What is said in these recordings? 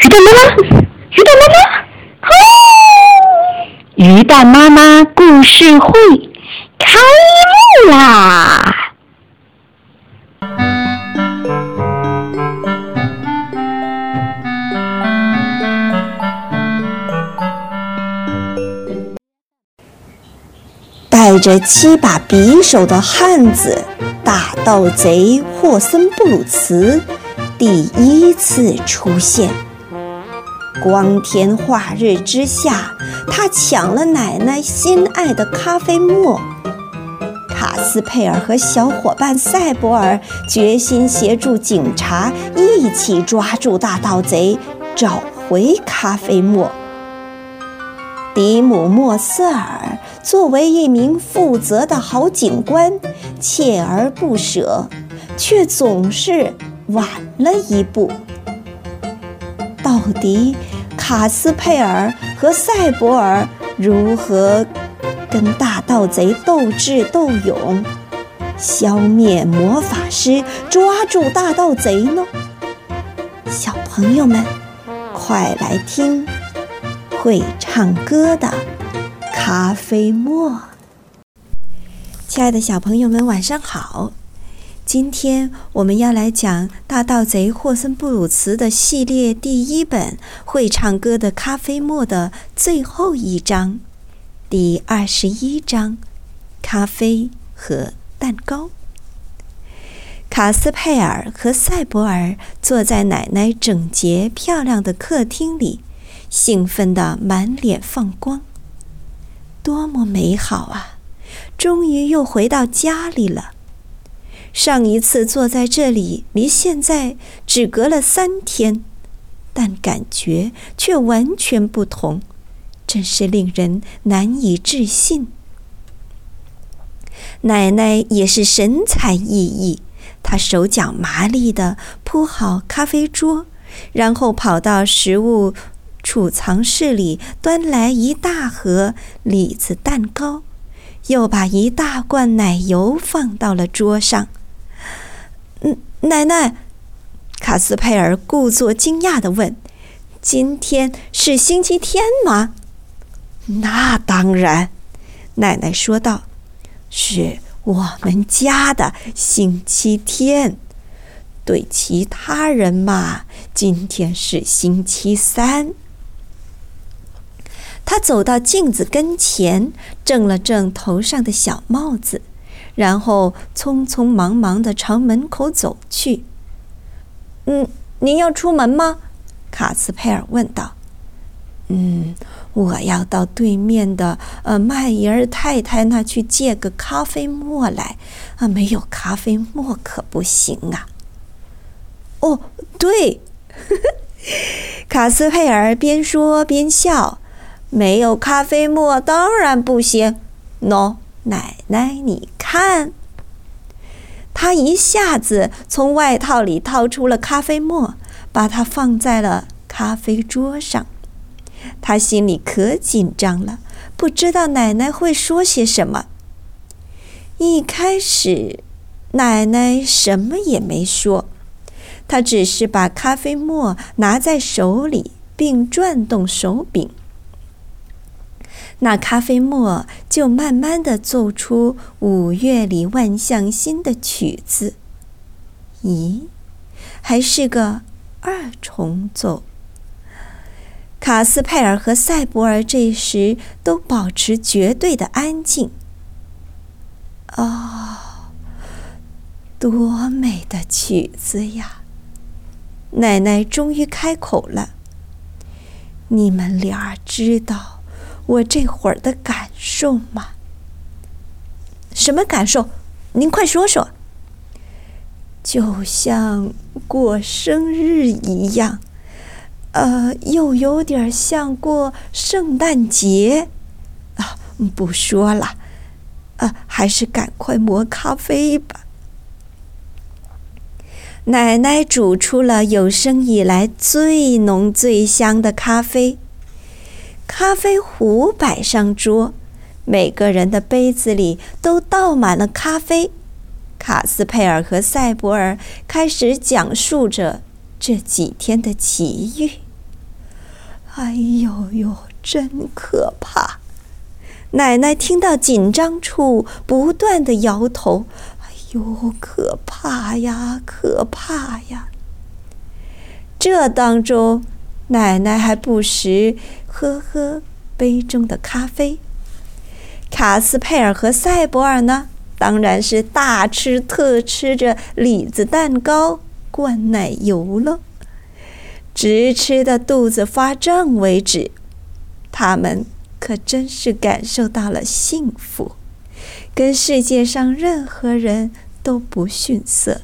鱼蛋妈妈，鱼蛋妈妈，哦！鱼蛋妈妈故事会开幕啦！带着七把匕首的汉子大盗贼霍森布鲁茨第一次出现。光天化日之下，他抢了奶奶心爱的咖啡沫。卡斯佩尔和小伙伴塞博尔决心协助警察一起抓住大盗贼，找回咖啡沫。迪姆莫瑟尔作为一名负责的好警官，锲而不舍，却总是晚了一步。奥迪卡斯佩尔和赛博尔如何跟大盗贼斗智斗勇，消灭魔法师，抓住大盗贼呢？小朋友们，快来听！会唱歌的咖啡沫。亲爱的小朋友们，晚上好！今天我们要来讲大盗贼霍森布鲁茨的系列第一本《会唱歌的咖啡沫》的最后一章，第二十一章：咖啡和蛋糕。卡斯佩尔和塞博尔坐在奶奶整洁漂亮的客厅里。兴奋的满脸放光，多么美好啊！终于又回到家里了。上一次坐在这里，离现在只隔了三天，但感觉却完全不同，真是令人难以置信。奶奶也是神采奕奕，她手脚麻利地铺好咖啡桌，然后跑到食物。储藏室里端来一大盒李子蛋糕，又把一大罐奶油放到了桌上。嗯，奶奶，卡斯佩尔故作惊讶地问：“今天是星期天吗？”“那当然。”奶奶说道，“是我们家的星期天。对其他人嘛，今天是星期三。”他走到镜子跟前，正了正头上的小帽子，然后匆匆忙忙地朝门口走去。“嗯，您要出门吗？”卡斯佩尔问道。“嗯，我要到对面的呃麦伊尔太太那去借个咖啡沫来。啊，没有咖啡沫可不行啊。”“哦，对。”卡斯佩尔边说边笑。没有咖啡沫当然不行。喏，奶奶，你看。他一下子从外套里掏出了咖啡沫，把它放在了咖啡桌上。他心里可紧张了，不知道奶奶会说些什么。一开始，奶奶什么也没说，她只是把咖啡沫拿在手里，并转动手柄。那咖啡沫就慢慢的奏出五月里万象新的曲子。咦，还是个二重奏。卡斯佩尔和塞博尔这时都保持绝对的安静。哦，多美的曲子呀！奶奶终于开口了：“你们俩知道。”我这会儿的感受嘛？什么感受？您快说说。就像过生日一样，呃，又有点像过圣诞节。啊，不说了，啊，还是赶快磨咖啡吧。奶奶煮出了有生以来最浓最香的咖啡。咖啡壶摆上桌，每个人的杯子里都倒满了咖啡。卡斯佩尔和塞博尔开始讲述着这几天的奇遇。哎呦呦，真可怕！奶奶听到紧张处，不断的摇头。哎呦，可怕呀，可怕呀！这当中，奶奶还不时喝喝杯中的咖啡。卡斯佩尔和塞博尔呢，当然是大吃特吃着李子蛋糕、灌奶油了，直吃的肚子发胀为止。他们可真是感受到了幸福，跟世界上任何人都不逊色。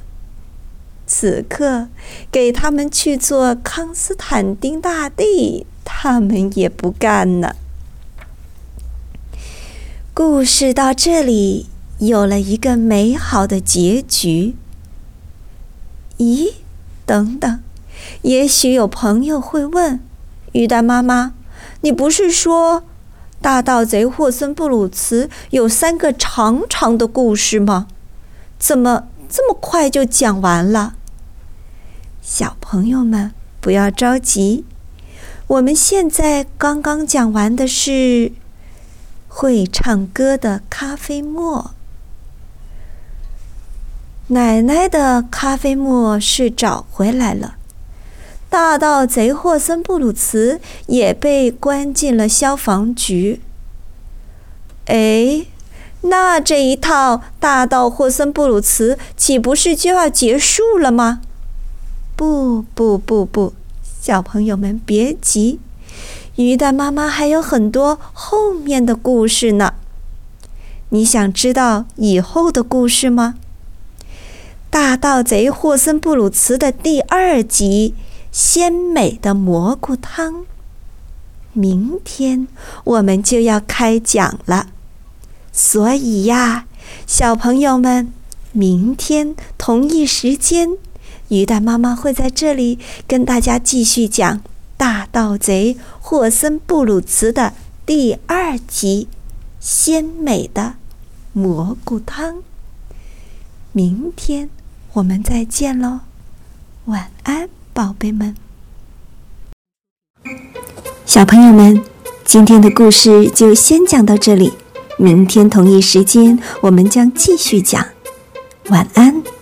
此刻，给他们去做康斯坦丁大帝，他们也不干呢。故事到这里有了一个美好的结局。咦，等等，也许有朋友会问：鱼蛋妈妈，你不是说大盗贼霍森布鲁茨有三个长长的故事吗？怎么这么快就讲完了？小朋友们不要着急，我们现在刚刚讲完的是。会唱歌的咖啡沫，奶奶的咖啡沫是找回来了。大盗贼霍森布鲁茨也被关进了消防局。哎，那这一套大盗霍森布鲁茨岂不是就要结束了吗？不不不不，小朋友们别急。鱼蛋妈妈还有很多后面的故事呢，你想知道以后的故事吗？大盗贼霍森布鲁茨的第二集《鲜美的蘑菇汤》，明天我们就要开讲了，所以呀，小朋友们，明天同一时间，鱼蛋妈妈会在这里跟大家继续讲。大盗贼霍森布鲁茨的第二集，鲜美的蘑菇汤。明天我们再见喽，晚安，宝贝们。小朋友们，今天的故事就先讲到这里，明天同一时间我们将继续讲。晚安。